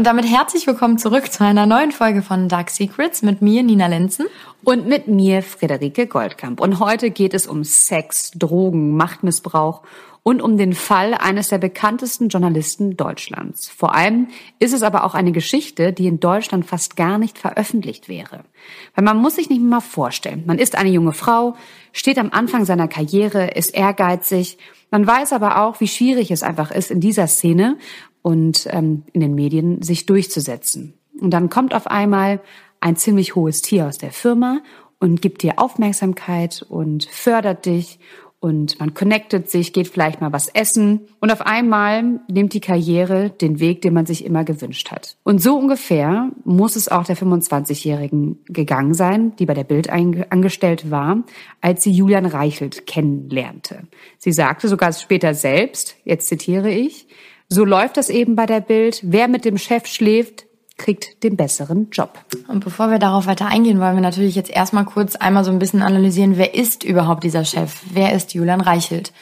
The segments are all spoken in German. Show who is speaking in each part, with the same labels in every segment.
Speaker 1: Und damit herzlich willkommen zurück zu einer neuen Folge von Dark Secrets mit mir, Nina Lenzen.
Speaker 2: Und mit mir, Friederike Goldkamp. Und heute geht es um Sex, Drogen, Machtmissbrauch und um den Fall eines der bekanntesten Journalisten Deutschlands. Vor allem ist es aber auch eine Geschichte, die in Deutschland fast gar nicht veröffentlicht wäre. Weil man muss sich nicht mal vorstellen. Man ist eine junge Frau, steht am Anfang seiner Karriere, ist ehrgeizig. Man weiß aber auch, wie schwierig es einfach ist, in dieser Szene und ähm, in den Medien sich durchzusetzen. Und dann kommt auf einmal ein ziemlich hohes Tier aus der Firma und gibt dir Aufmerksamkeit und fördert dich und man connectet sich, geht vielleicht mal was essen und auf einmal nimmt die Karriere den Weg, den man sich immer gewünscht hat. Und so ungefähr muss es auch der 25-Jährigen gegangen sein, die bei der Bild angestellt war, als sie Julian Reichelt kennenlernte. Sie sagte sogar später selbst, jetzt zitiere ich, so läuft das eben bei der Bild. Wer mit dem Chef schläft, kriegt den besseren Job.
Speaker 1: Und bevor wir darauf weiter eingehen, wollen wir natürlich jetzt erstmal kurz einmal so ein bisschen analysieren, wer ist überhaupt dieser Chef? Wer ist Julian Reichelt?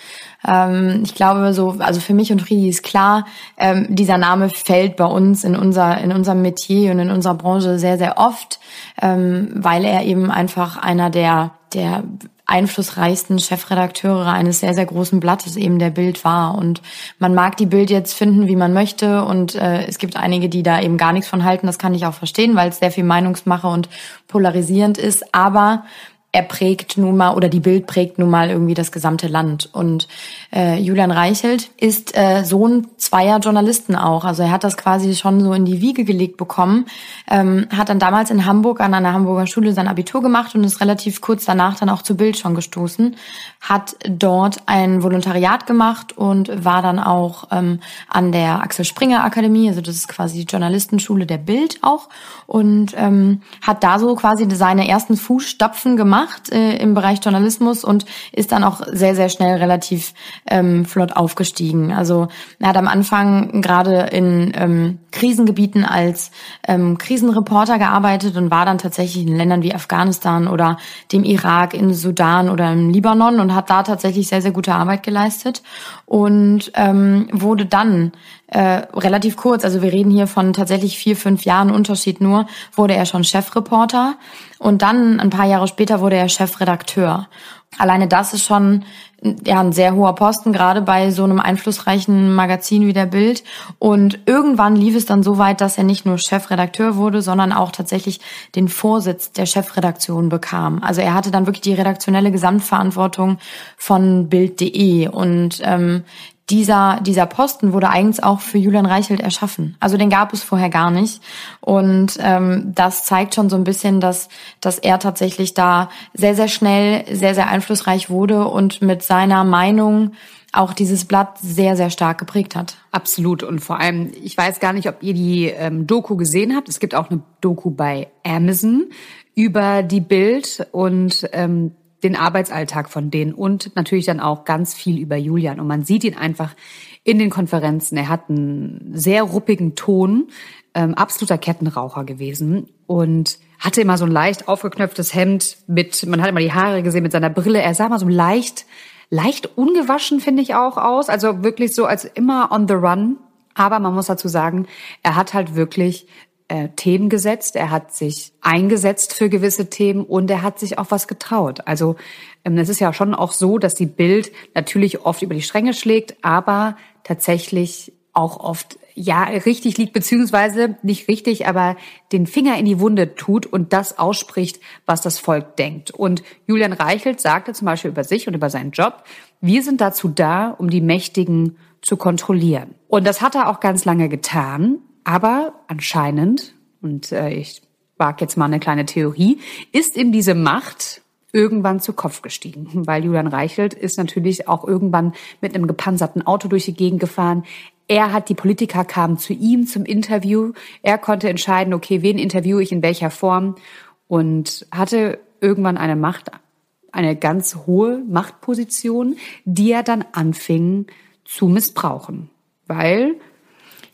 Speaker 1: Ähm, ich glaube, so, also für mich und Friedi ist klar, ähm, dieser Name fällt bei uns in unser, in unserem Metier und in unserer Branche sehr, sehr oft, ähm, weil er eben einfach einer der, der einflussreichsten Chefredakteure eines sehr, sehr großen Blattes eben der Bild war. Und man mag die Bild jetzt finden, wie man möchte. Und äh, es gibt einige, die da eben gar nichts von halten. Das kann ich auch verstehen, weil es sehr viel Meinungsmache und polarisierend ist. Aber er prägt nun mal oder die Bild prägt nun mal irgendwie das gesamte Land. Und äh, Julian Reichelt ist äh, Sohn zweier Journalisten auch. Also er hat das quasi schon so in die Wiege gelegt bekommen. Ähm, hat dann damals in Hamburg an einer Hamburger Schule sein Abitur gemacht und ist relativ kurz danach dann auch zu Bild schon gestoßen. Hat dort ein Volontariat gemacht und war dann auch ähm, an der Axel Springer Akademie, also das ist quasi die Journalistenschule der Bild auch. Und ähm, hat da so quasi seine ersten Fußstapfen gemacht gemacht äh, im Bereich Journalismus und ist dann auch sehr, sehr schnell relativ ähm, flott aufgestiegen. Also er hat am Anfang gerade in ähm, Krisengebieten als ähm, Krisenreporter gearbeitet und war dann tatsächlich in Ländern wie Afghanistan oder dem Irak, in Sudan oder im Libanon und hat da tatsächlich sehr, sehr gute Arbeit geleistet und ähm, wurde dann äh, relativ kurz, also wir reden hier von tatsächlich vier, fünf Jahren Unterschied nur, wurde er schon Chefreporter und dann ein paar Jahre später wurde er Chefredakteur. Alleine das ist schon ja, ein sehr hoher Posten, gerade bei so einem einflussreichen Magazin wie der Bild. Und irgendwann lief es dann so weit, dass er nicht nur Chefredakteur wurde, sondern auch tatsächlich den Vorsitz der Chefredaktion bekam. Also er hatte dann wirklich die redaktionelle Gesamtverantwortung von Bild.de und ähm, dieser, dieser Posten wurde eigentlich auch für Julian Reichelt erschaffen. Also den gab es vorher gar nicht. Und ähm, das zeigt schon so ein bisschen, dass, dass er tatsächlich da sehr, sehr schnell, sehr, sehr einflussreich wurde und mit seiner Meinung auch dieses Blatt sehr, sehr stark geprägt hat.
Speaker 2: Absolut. Und vor allem, ich weiß gar nicht, ob ihr die ähm, Doku gesehen habt. Es gibt auch eine Doku bei Amazon über die Bild und ähm, den Arbeitsalltag von denen und natürlich dann auch ganz viel über Julian. Und man sieht ihn einfach in den Konferenzen. Er hat einen sehr ruppigen Ton, ähm, absoluter Kettenraucher gewesen und hatte immer so ein leicht aufgeknöpftes Hemd mit, man hat immer die Haare gesehen mit seiner Brille. Er sah mal so leicht, leicht ungewaschen, finde ich auch aus. Also wirklich so als immer on the run. Aber man muss dazu sagen, er hat halt wirklich äh, Themen gesetzt, er hat sich eingesetzt für gewisse Themen und er hat sich auch was getraut. Also ähm, es ist ja schon auch so, dass die Bild natürlich oft über die Stränge schlägt, aber tatsächlich auch oft ja richtig liegt, beziehungsweise nicht richtig, aber den Finger in die Wunde tut und das ausspricht, was das Volk denkt. Und Julian Reichelt sagte zum Beispiel über sich und über seinen Job, wir sind dazu da, um die Mächtigen zu kontrollieren. Und das hat er auch ganz lange getan. Aber anscheinend, und äh, ich wage jetzt mal eine kleine Theorie, ist ihm diese Macht irgendwann zu Kopf gestiegen, weil Julian Reichelt ist natürlich auch irgendwann mit einem gepanzerten Auto durch die Gegend gefahren. Er hat, die Politiker kamen zu ihm zum Interview. Er konnte entscheiden, okay, wen interviewe ich in welcher Form und hatte irgendwann eine Macht, eine ganz hohe Machtposition, die er dann anfing zu missbrauchen. Weil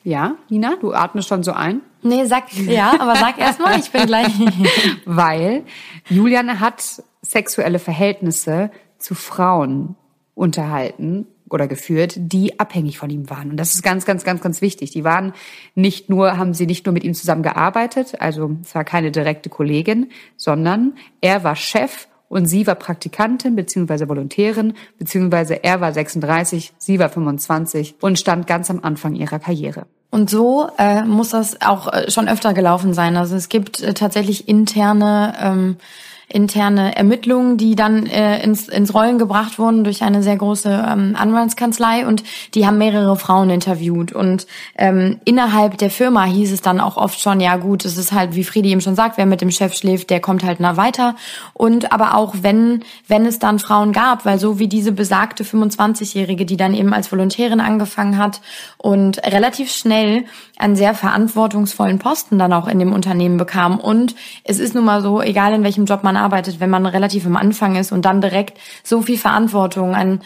Speaker 2: ja, Nina, du atmest schon so ein.
Speaker 1: Nee, sag, ja, aber sag erst mal, ich bin gleich.
Speaker 2: Weil Julian hat sexuelle Verhältnisse zu Frauen unterhalten oder geführt, die abhängig von ihm waren. Und das ist ganz, ganz, ganz, ganz wichtig. Die waren nicht nur, haben sie nicht nur mit ihm zusammengearbeitet, also es war keine direkte Kollegin, sondern er war Chef und sie war Praktikantin beziehungsweise Volontärin, beziehungsweise er war 36, sie war 25 und stand ganz am Anfang ihrer Karriere.
Speaker 1: Und so äh, muss das auch äh, schon öfter gelaufen sein. Also es gibt äh, tatsächlich interne ähm, interne Ermittlungen, die dann äh, ins, ins Rollen gebracht wurden durch eine sehr große ähm, Anwaltskanzlei. Und die haben mehrere Frauen interviewt. Und ähm, innerhalb der Firma hieß es dann auch oft schon, ja gut, es ist halt, wie Friedi eben schon sagt, wer mit dem Chef schläft, der kommt halt nah weiter. Und aber auch wenn, wenn es dann Frauen gab, weil so wie diese besagte 25-Jährige, die dann eben als Volontärin angefangen hat und relativ schnell einen sehr verantwortungsvollen Posten dann auch in dem Unternehmen bekam. Und es ist nun mal so, egal in welchem Job man man arbeitet, wenn man relativ am Anfang ist und dann direkt so viel Verantwortung ein,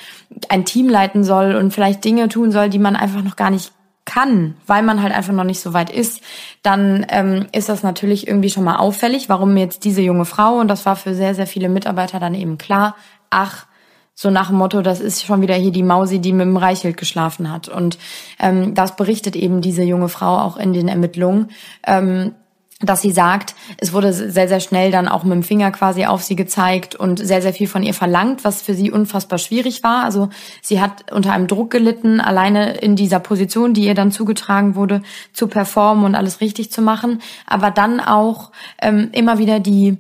Speaker 1: ein Team leiten soll und vielleicht Dinge tun soll, die man einfach noch gar nicht kann, weil man halt einfach noch nicht so weit ist, dann ähm, ist das natürlich irgendwie schon mal auffällig, warum jetzt diese junge Frau, und das war für sehr, sehr viele Mitarbeiter dann eben klar, ach, so nach dem Motto, das ist schon wieder hier die Mausi, die mit dem Reichelt geschlafen hat. Und ähm, das berichtet eben diese junge Frau auch in den Ermittlungen. Ähm, dass sie sagt, es wurde sehr, sehr schnell dann auch mit dem Finger quasi auf sie gezeigt und sehr, sehr viel von ihr verlangt, was für sie unfassbar schwierig war. Also sie hat unter einem Druck gelitten, alleine in dieser Position, die ihr dann zugetragen wurde, zu performen und alles richtig zu machen, aber dann auch ähm, immer wieder die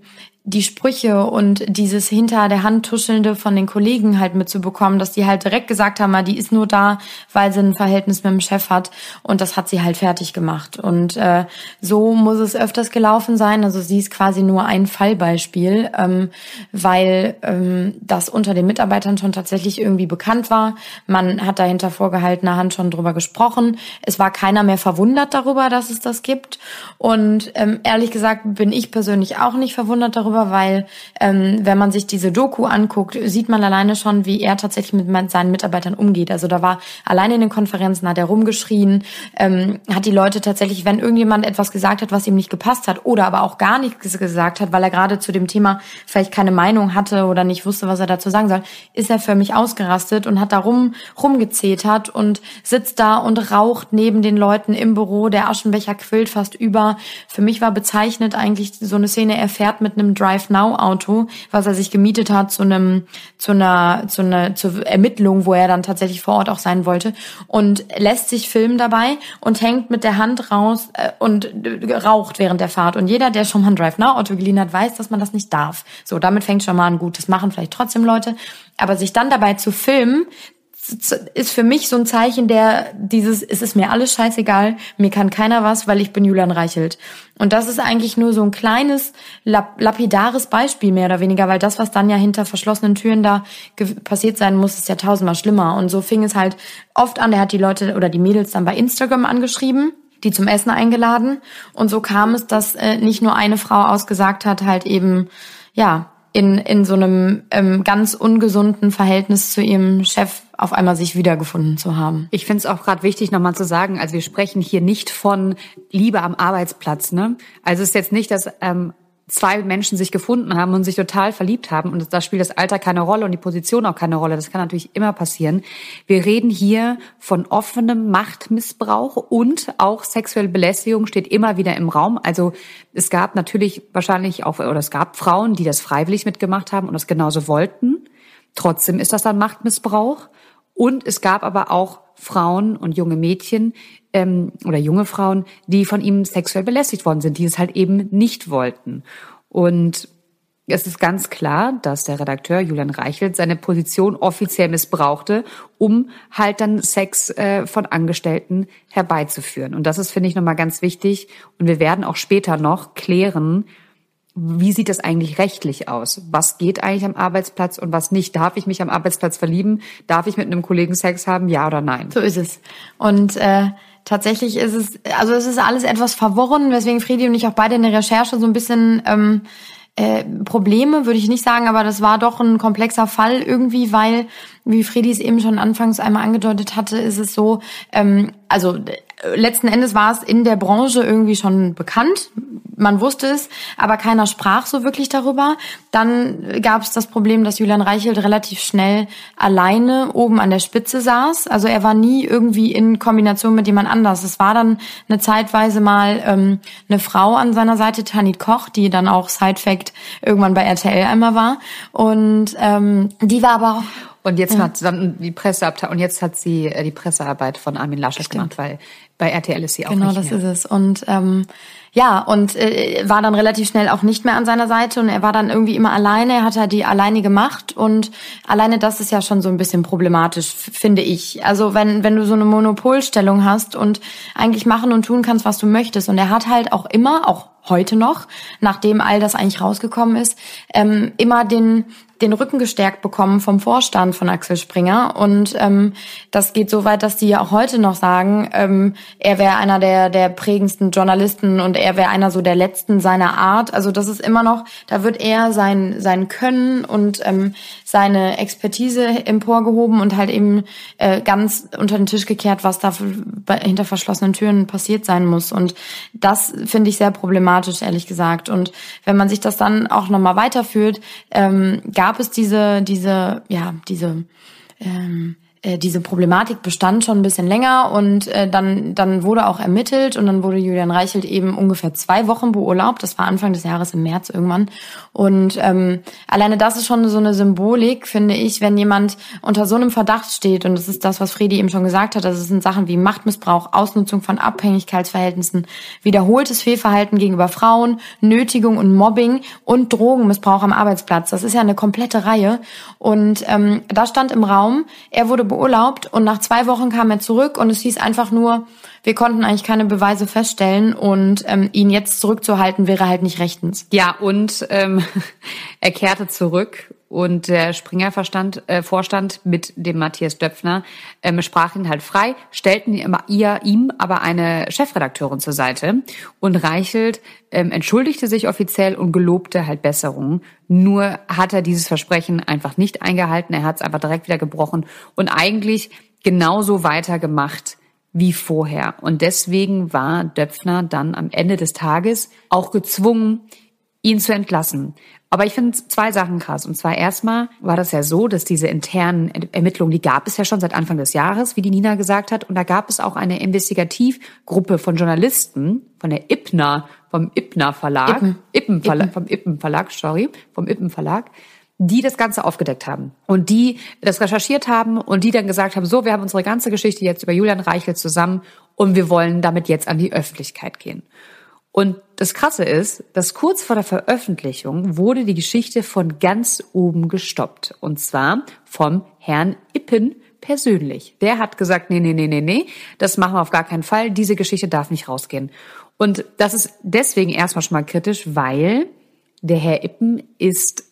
Speaker 1: die Sprüche und dieses hinter der Hand tuschelnde von den Kollegen halt mitzubekommen, dass die halt direkt gesagt haben, die ist nur da, weil sie ein Verhältnis mit dem Chef hat und das hat sie halt fertig gemacht. Und äh, so muss es öfters gelaufen sein. Also sie ist quasi nur ein Fallbeispiel, ähm, weil ähm, das unter den Mitarbeitern schon tatsächlich irgendwie bekannt war. Man hat da hinter vorgehaltener Hand schon drüber gesprochen. Es war keiner mehr verwundert darüber, dass es das gibt. Und ähm, ehrlich gesagt bin ich persönlich auch nicht verwundert darüber, darüber, weil ähm, wenn man sich diese Doku anguckt, sieht man alleine schon, wie er tatsächlich mit seinen Mitarbeitern umgeht. Also da war alleine in den Konferenzen, hat er rumgeschrien, ähm, hat die Leute tatsächlich, wenn irgendjemand etwas gesagt hat, was ihm nicht gepasst hat oder aber auch gar nichts gesagt hat, weil er gerade zu dem Thema vielleicht keine Meinung hatte oder nicht wusste, was er dazu sagen soll, ist er für mich ausgerastet und hat da rum, rumgezetert und sitzt da und raucht neben den Leuten im Büro. Der Aschenbecher quillt fast über. Für mich war bezeichnet eigentlich so eine Szene, er fährt mit einem Drive Now Auto, was er sich gemietet hat zu einem zu einer zu einer zur Ermittlung, wo er dann tatsächlich vor Ort auch sein wollte und lässt sich filmen dabei und hängt mit der Hand raus äh, und äh, raucht während der Fahrt und jeder, der schon mal ein Drive Now Auto geliehen hat, weiß, dass man das nicht darf. So, damit fängt schon mal an gut, das machen vielleicht trotzdem Leute, aber sich dann dabei zu filmen, ist für mich so ein Zeichen der dieses es ist mir alles scheißegal, mir kann keiner was, weil ich bin Julian Reichelt. Und das ist eigentlich nur so ein kleines lapidares Beispiel mehr oder weniger, weil das was dann ja hinter verschlossenen Türen da passiert sein muss, ist ja tausendmal schlimmer und so fing es halt oft an, der hat die Leute oder die Mädels dann bei Instagram angeschrieben die zum Essen eingeladen und so kam es, dass äh, nicht nur eine Frau ausgesagt hat, halt eben ja in, in so einem ähm, ganz ungesunden Verhältnis zu ihrem Chef auf einmal sich wiedergefunden zu haben.
Speaker 2: Ich finde es auch gerade wichtig, nochmal zu sagen, also wir sprechen hier nicht von Liebe am Arbeitsplatz. Ne? Also es ist jetzt nicht, dass ähm, zwei Menschen sich gefunden haben und sich total verliebt haben und da spielt das Alter keine Rolle und die Position auch keine Rolle. Das kann natürlich immer passieren. Wir reden hier von offenem Machtmissbrauch und auch sexuelle Belästigung steht immer wieder im Raum. Also es gab natürlich wahrscheinlich auch, oder es gab Frauen, die das freiwillig mitgemacht haben und das genauso wollten. Trotzdem ist das dann Machtmissbrauch. Und es gab aber auch Frauen und junge Mädchen ähm, oder junge Frauen, die von ihm sexuell belästigt worden sind, die es halt eben nicht wollten. Und es ist ganz klar, dass der Redakteur Julian Reichelt seine Position offiziell missbrauchte, um halt dann Sex äh, von Angestellten herbeizuführen. Und das ist, finde ich, nochmal ganz wichtig. Und wir werden auch später noch klären, wie sieht das eigentlich rechtlich aus? Was geht eigentlich am Arbeitsplatz und was nicht? Darf ich mich am Arbeitsplatz verlieben? Darf ich mit einem Kollegen Sex haben? Ja oder nein?
Speaker 1: So ist es. Und äh, tatsächlich ist es, also es ist alles etwas verworren, weswegen Fredi und ich auch beide in der Recherche so ein bisschen ähm, äh, Probleme, würde ich nicht sagen, aber das war doch ein komplexer Fall irgendwie, weil wie Fredi es eben schon anfangs einmal angedeutet hatte, ist es so, ähm, also letzten Endes war es in der Branche irgendwie schon bekannt. Man wusste es, aber keiner sprach so wirklich darüber. Dann gab es das Problem, dass Julian Reichelt relativ schnell alleine oben an der Spitze saß. Also er war nie irgendwie in Kombination mit jemand anders. Es war dann eine Zeitweise mal ähm, eine Frau an seiner Seite, Tanit Koch, die dann auch Side Fact irgendwann bei RTL einmal war. Und ähm, die war aber auch
Speaker 2: und jetzt ja. hat dann die Presseabteilung und jetzt hat sie äh, die Pressearbeit von Armin Laschet gemacht, weil bei RTL ist sie auch
Speaker 1: genau,
Speaker 2: nicht
Speaker 1: mehr. Genau,
Speaker 2: das
Speaker 1: ist es. Und ähm, ja, und äh, war dann relativ schnell auch nicht mehr an seiner Seite und er war dann irgendwie immer alleine. Er hat halt die alleine gemacht und alleine das ist ja schon so ein bisschen problematisch, finde ich. Also wenn wenn du so eine Monopolstellung hast und eigentlich machen und tun kannst, was du möchtest und er hat halt auch immer, auch heute noch, nachdem all das eigentlich rausgekommen ist, ähm, immer den den Rücken gestärkt bekommen vom Vorstand von Axel Springer. Und ähm, das geht so weit, dass die ja auch heute noch sagen, ähm, er wäre einer der, der prägendsten Journalisten und er wäre einer so der letzten seiner Art. Also das ist immer noch, da wird er sein, sein Können und ähm, seine Expertise emporgehoben und halt eben äh, ganz unter den Tisch gekehrt, was da hinter verschlossenen Türen passiert sein muss. Und das finde ich sehr problematisch, ehrlich gesagt. Und wenn man sich das dann auch nochmal weiterführt, ähm, gab es diese, diese, ja, diese ähm, äh, diese Problematik bestand schon ein bisschen länger und äh, dann, dann wurde auch ermittelt und dann wurde Julian Reichelt eben ungefähr zwei Wochen beurlaubt. Das war Anfang des Jahres im März irgendwann. Und ähm, alleine das ist schon so eine Symbolik, finde ich, wenn jemand unter so einem Verdacht steht und das ist das, was Fredi eben schon gesagt hat, das sind Sachen wie Machtmissbrauch, Ausnutzung von Abhängigkeitsverhältnissen, wiederholtes Fehlverhalten gegenüber Frauen, Nötigung und Mobbing und Drogenmissbrauch am Arbeitsplatz. Das ist ja eine komplette Reihe. Und ähm, da stand im Raum, er wurde beurlaubt und nach zwei Wochen kam er zurück und es hieß einfach nur, wir konnten eigentlich keine Beweise feststellen und ähm, ihn jetzt zurückzuhalten wäre halt nicht rechtens.
Speaker 2: Ja, und ähm, er kehrte zurück und der Springer äh, Vorstand mit dem Matthias Döpfner ähm, sprach ihn halt frei, stellten ihr, ihm aber eine Chefredakteurin zur Seite und Reichelt ähm, entschuldigte sich offiziell und gelobte halt Besserung. Nur hat er dieses Versprechen einfach nicht eingehalten, er hat es einfach direkt wieder gebrochen und eigentlich genauso weitergemacht wie vorher. Und deswegen war Döpfner dann am Ende des Tages auch gezwungen, ihn zu entlassen. Aber ich finde zwei Sachen krass. Und zwar erstmal war das ja so, dass diese internen Ermittlungen, die gab es ja schon seit Anfang des Jahres, wie die Nina gesagt hat. Und da gab es auch eine Investigativgruppe von Journalisten von der IPNA, vom IPNA Verlag, Ippen. Ippen Verlag, vom Ippen Verlag, sorry, vom Ippen Verlag, die das Ganze aufgedeckt haben und die das recherchiert haben und die dann gesagt haben, so, wir haben unsere ganze Geschichte jetzt über Julian Reichel zusammen und wir wollen damit jetzt an die Öffentlichkeit gehen. Und das Krasse ist, dass kurz vor der Veröffentlichung wurde die Geschichte von ganz oben gestoppt. Und zwar vom Herrn Ippen persönlich. Der hat gesagt, nee, nee, nee, nee, nee, das machen wir auf gar keinen Fall. Diese Geschichte darf nicht rausgehen. Und das ist deswegen erstmal schon mal kritisch, weil der Herr Ippen ist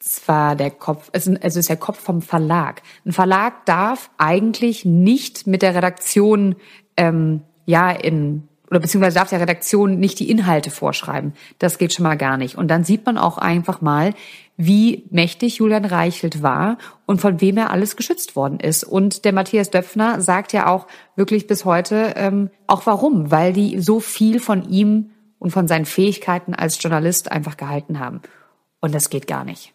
Speaker 2: zwar der Kopf, es ist der Kopf vom Verlag. Ein Verlag darf eigentlich nicht mit der Redaktion ähm, ja in oder beziehungsweise darf der Redaktion nicht die Inhalte vorschreiben. Das geht schon mal gar nicht. Und dann sieht man auch einfach mal, wie mächtig Julian Reichelt war und von wem er alles geschützt worden ist. Und der Matthias Döpfner sagt ja auch wirklich bis heute ähm, auch warum, weil die so viel von ihm und von seinen Fähigkeiten als Journalist einfach gehalten haben. Und das geht gar nicht.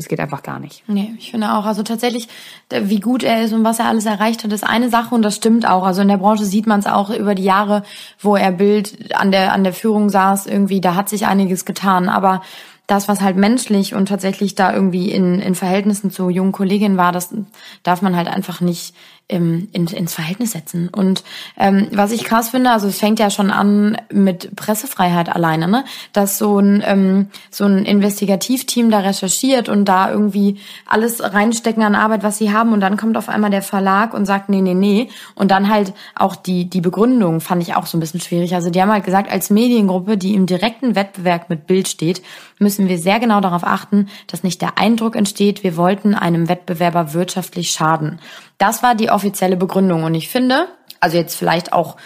Speaker 2: Das geht einfach gar nicht.
Speaker 1: Nee, ich finde auch. Also tatsächlich, wie gut er ist und was er alles erreicht hat, ist eine Sache und das stimmt auch. Also in der Branche sieht man es auch über die Jahre, wo er Bild an der, an der Führung saß, irgendwie, da hat sich einiges getan. Aber das, was halt menschlich und tatsächlich da irgendwie in, in Verhältnissen zu jungen Kolleginnen war, das darf man halt einfach nicht im, in, ins Verhältnis setzen. Und ähm, was ich krass finde, also es fängt ja schon an mit Pressefreiheit alleine, ne? dass so ein ähm, so ein Investigativteam da recherchiert und da irgendwie alles reinstecken an Arbeit, was sie haben, und dann kommt auf einmal der Verlag und sagt nee, nee, nee, und dann halt auch die die Begründung fand ich auch so ein bisschen schwierig. Also die haben halt gesagt, als Mediengruppe, die im direkten Wettbewerb mit Bild steht, müssen wir sehr genau darauf achten, dass nicht der Eindruck entsteht, wir wollten einem Wettbewerber wirtschaftlich schaden. Das war die offizielle Begründung. Und ich finde, also jetzt vielleicht auch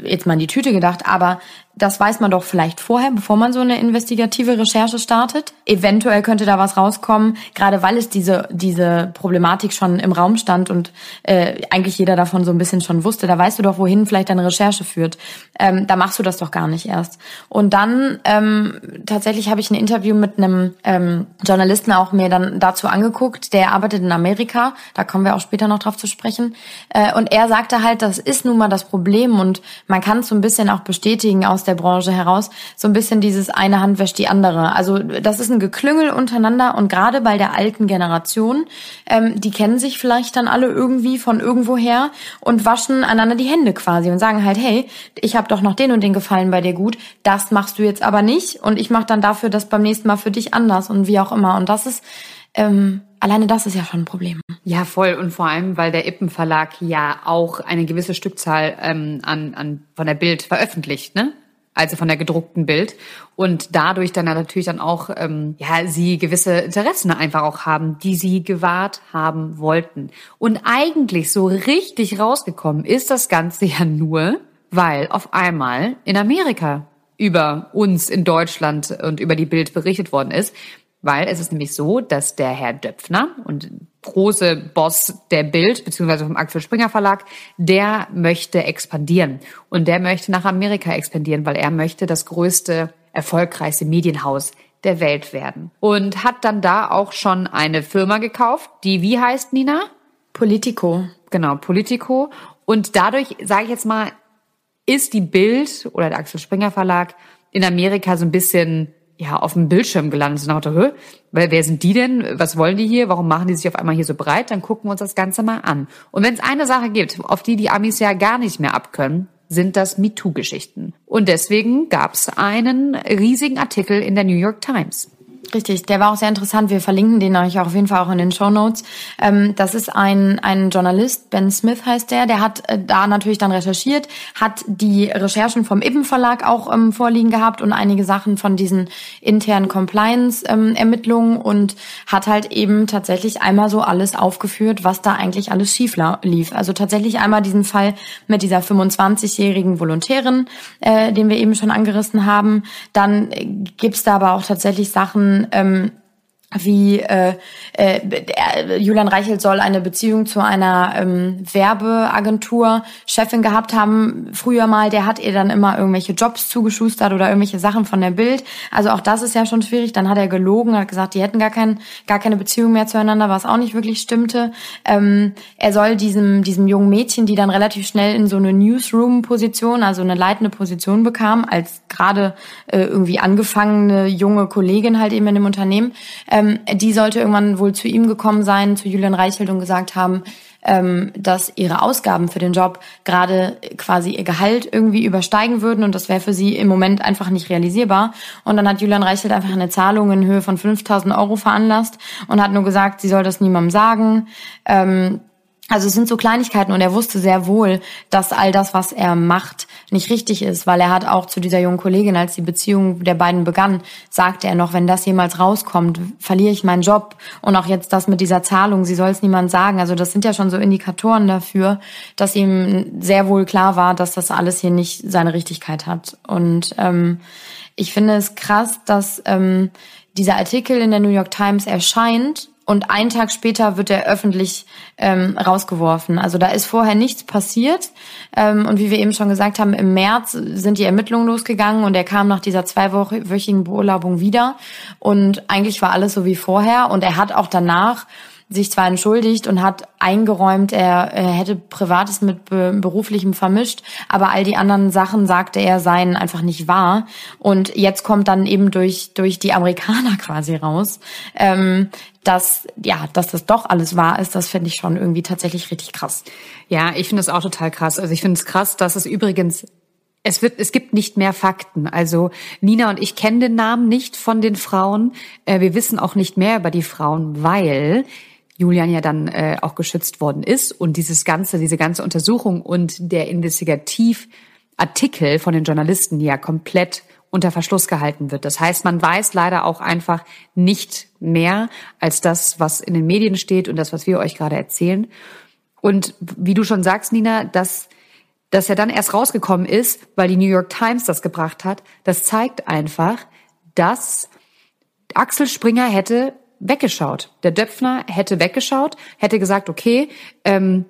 Speaker 1: jetzt mal in die Tüte gedacht, aber das weiß man doch vielleicht vorher, bevor man so eine investigative Recherche startet. Eventuell könnte da was rauskommen, gerade weil es diese, diese Problematik schon im Raum stand und äh, eigentlich jeder davon so ein bisschen schon wusste. Da weißt du doch, wohin vielleicht deine Recherche führt. Ähm, da machst du das doch gar nicht erst. Und dann ähm, tatsächlich habe ich ein Interview mit einem ähm, Journalisten auch mir dann dazu angeguckt. Der arbeitet in Amerika. Da kommen wir auch später noch drauf zu sprechen. Äh, und er sagte halt, das ist nun mal das Problem und man kann es so ein bisschen auch bestätigen aus der Branche heraus, so ein bisschen dieses eine Hand wäscht die andere. Also das ist ein Geklüngel untereinander und gerade bei der alten Generation, ähm, die kennen sich vielleicht dann alle irgendwie von irgendwoher und waschen einander die Hände quasi und sagen halt, hey, ich habe doch noch den und den Gefallen bei dir gut, das machst du jetzt aber nicht und ich mache dann dafür das beim nächsten Mal für dich anders und wie auch immer. Und das ist ähm, alleine das ist ja schon ein Problem.
Speaker 2: Ja, voll. Und vor allem, weil der Ippen Verlag ja auch eine gewisse Stückzahl ähm, an, an von der Bild veröffentlicht, ne? Also von der gedruckten Bild und dadurch dann natürlich dann auch ähm, ja sie gewisse Interessen einfach auch haben, die sie gewahrt haben wollten. Und eigentlich so richtig rausgekommen ist das Ganze ja nur, weil auf einmal in Amerika über uns in Deutschland und über die Bild berichtet worden ist, weil es ist nämlich so, dass der Herr Döpfner und große Boss der Bild, beziehungsweise vom Axel Springer Verlag, der möchte expandieren. Und der möchte nach Amerika expandieren, weil er möchte das größte, erfolgreichste Medienhaus der Welt werden. Und hat dann da auch schon eine Firma gekauft, die wie heißt, Nina?
Speaker 1: Politico.
Speaker 2: Genau, Politico. Und dadurch, sage ich jetzt mal, ist die Bild oder der Axel Springer Verlag in Amerika so ein bisschen ja, auf dem Bildschirm gelandet sind. Dachte, Hö, wer sind die denn? Was wollen die hier? Warum machen die sich auf einmal hier so breit? Dann gucken wir uns das Ganze mal an. Und wenn es eine Sache gibt, auf die die Amis ja gar nicht mehr abkönnen, sind das MeToo-Geschichten. Und deswegen gab es einen riesigen Artikel in der New York Times.
Speaker 1: Richtig, der war auch sehr interessant. Wir verlinken den euch auf jeden Fall auch in den Show Notes. Ähm, das ist ein, ein Journalist, Ben Smith heißt der, der hat äh, da natürlich dann recherchiert, hat die Recherchen vom Ibben Verlag auch ähm, vorliegen gehabt und einige Sachen von diesen internen Compliance-Ermittlungen ähm, und hat halt eben tatsächlich einmal so alles aufgeführt, was da eigentlich alles schief lief. Also tatsächlich einmal diesen Fall mit dieser 25-jährigen Volontärin, äh, den wir eben schon angerissen haben. Dann äh, gibt's da aber auch tatsächlich Sachen, ähm, wie äh, äh, Julian Reichelt soll eine Beziehung zu einer ähm, Werbeagentur Chefin gehabt haben. Früher mal der hat ihr dann immer irgendwelche Jobs zugeschustert oder irgendwelche Sachen von der Bild. Also auch das ist ja schon schwierig. Dann hat er gelogen hat gesagt die hätten gar kein, gar keine Beziehung mehr zueinander was auch nicht wirklich stimmte. Ähm, er soll diesem diesem jungen Mädchen die dann relativ schnell in so eine Newsroom Position also eine leitende Position bekam als gerade äh, irgendwie angefangene junge Kollegin halt eben in dem Unternehmen ähm, die sollte irgendwann wohl zu ihm gekommen sein, zu Julian Reichelt und gesagt haben, ähm, dass ihre Ausgaben für den Job gerade quasi ihr Gehalt irgendwie übersteigen würden und das wäre für sie im Moment einfach nicht realisierbar. Und dann hat Julian Reichelt einfach eine Zahlung in Höhe von 5000 Euro veranlasst und hat nur gesagt, sie soll das niemandem sagen. Ähm, also es sind so Kleinigkeiten und er wusste sehr wohl, dass all das, was er macht, nicht richtig ist, weil er hat auch zu dieser jungen Kollegin, als die Beziehung der beiden begann, sagte er noch, wenn das jemals rauskommt, verliere ich meinen Job und auch jetzt das mit dieser Zahlung, sie soll es niemand sagen. Also das sind ja schon so Indikatoren dafür, dass ihm sehr wohl klar war, dass das alles hier nicht seine Richtigkeit hat. Und ähm, ich finde es krass, dass ähm, dieser Artikel in der New York Times erscheint und einen Tag später wird er öffentlich ähm, rausgeworfen. Also da ist vorher nichts passiert. Ähm, und wie wir eben schon gesagt haben, im März sind die Ermittlungen losgegangen und er kam nach dieser zweiwöchigen Beurlaubung wieder. Und eigentlich war alles so wie vorher. Und er hat auch danach sich zwar entschuldigt und hat eingeräumt, er, er hätte Privates mit Beruflichem vermischt, aber all die anderen Sachen, sagte er, seien einfach nicht wahr. Und jetzt kommt dann eben durch, durch die Amerikaner quasi raus, ähm, dass, ja, dass das doch alles wahr ist, das finde ich schon irgendwie tatsächlich richtig krass.
Speaker 2: Ja, ich finde es auch total krass. Also ich finde es krass, dass es übrigens es wird, es gibt nicht mehr Fakten. Also Nina und ich kennen den Namen nicht von den Frauen. Äh, wir wissen auch nicht mehr über die Frauen, weil Julian ja dann äh, auch geschützt worden ist und dieses ganze, diese ganze Untersuchung und der Investigativartikel von den Journalisten ja komplett unter Verschluss gehalten wird. Das heißt, man weiß leider auch einfach nicht mehr als das, was in den Medien steht und das, was wir euch gerade erzählen. Und wie du schon sagst, Nina, dass dass er dann erst rausgekommen ist, weil die New York Times das gebracht hat, das zeigt einfach, dass Axel Springer hätte weggeschaut. Der Döpfner hätte weggeschaut, hätte gesagt, okay, ähm,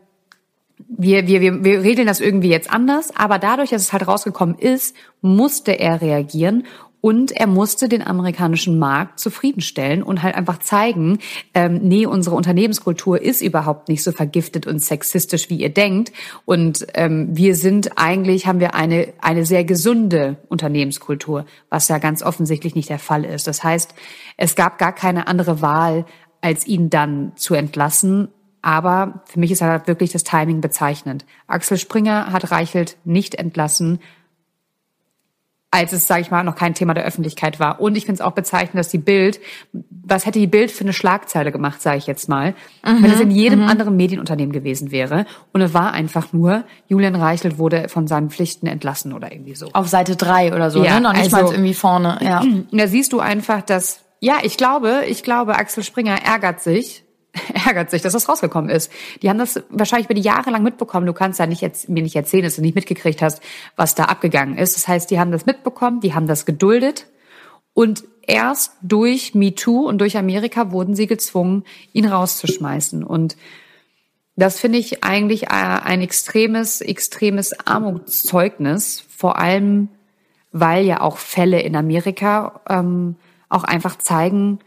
Speaker 2: wir, wir, wir, wir regeln das irgendwie jetzt anders, aber dadurch, dass es halt rausgekommen ist, musste er reagieren und er musste den amerikanischen Markt zufriedenstellen und halt einfach zeigen, ähm, nee, unsere Unternehmenskultur ist überhaupt nicht so vergiftet und sexistisch, wie ihr denkt. Und ähm, wir sind eigentlich, haben wir eine, eine sehr gesunde Unternehmenskultur, was ja ganz offensichtlich nicht der Fall ist. Das heißt, es gab gar keine andere Wahl, als ihn dann zu entlassen. Aber für mich ist halt wirklich das Timing bezeichnend. Axel Springer hat Reichelt nicht entlassen, als es, sage ich mal, noch kein Thema der Öffentlichkeit war. Und ich finde es auch bezeichnend, dass die Bild, was hätte die Bild für eine Schlagzeile gemacht, sage ich jetzt mal, mhm, wenn es in jedem mhm. anderen Medienunternehmen gewesen wäre. Und es war einfach nur, Julian Reichelt wurde von seinen Pflichten entlassen oder irgendwie so.
Speaker 1: Auf Seite drei oder so,
Speaker 2: ja,
Speaker 1: ne? Noch nicht
Speaker 2: also,
Speaker 1: mal irgendwie vorne. Ja.
Speaker 2: Da siehst du einfach, dass, ja, ich glaube, ich glaube, Axel Springer ärgert sich, ärgert sich, dass das rausgekommen ist. Die haben das wahrscheinlich über die Jahre lang mitbekommen. Du kannst ja nicht jetzt, mir nicht erzählen, dass du nicht mitgekriegt hast, was da abgegangen ist. Das heißt, die haben das mitbekommen, die haben das geduldet und erst durch MeToo und durch Amerika wurden sie gezwungen, ihn rauszuschmeißen. Und das finde ich eigentlich äh, ein extremes, extremes Armutszeugnis, vor allem weil ja auch Fälle in Amerika ähm, auch einfach zeigen,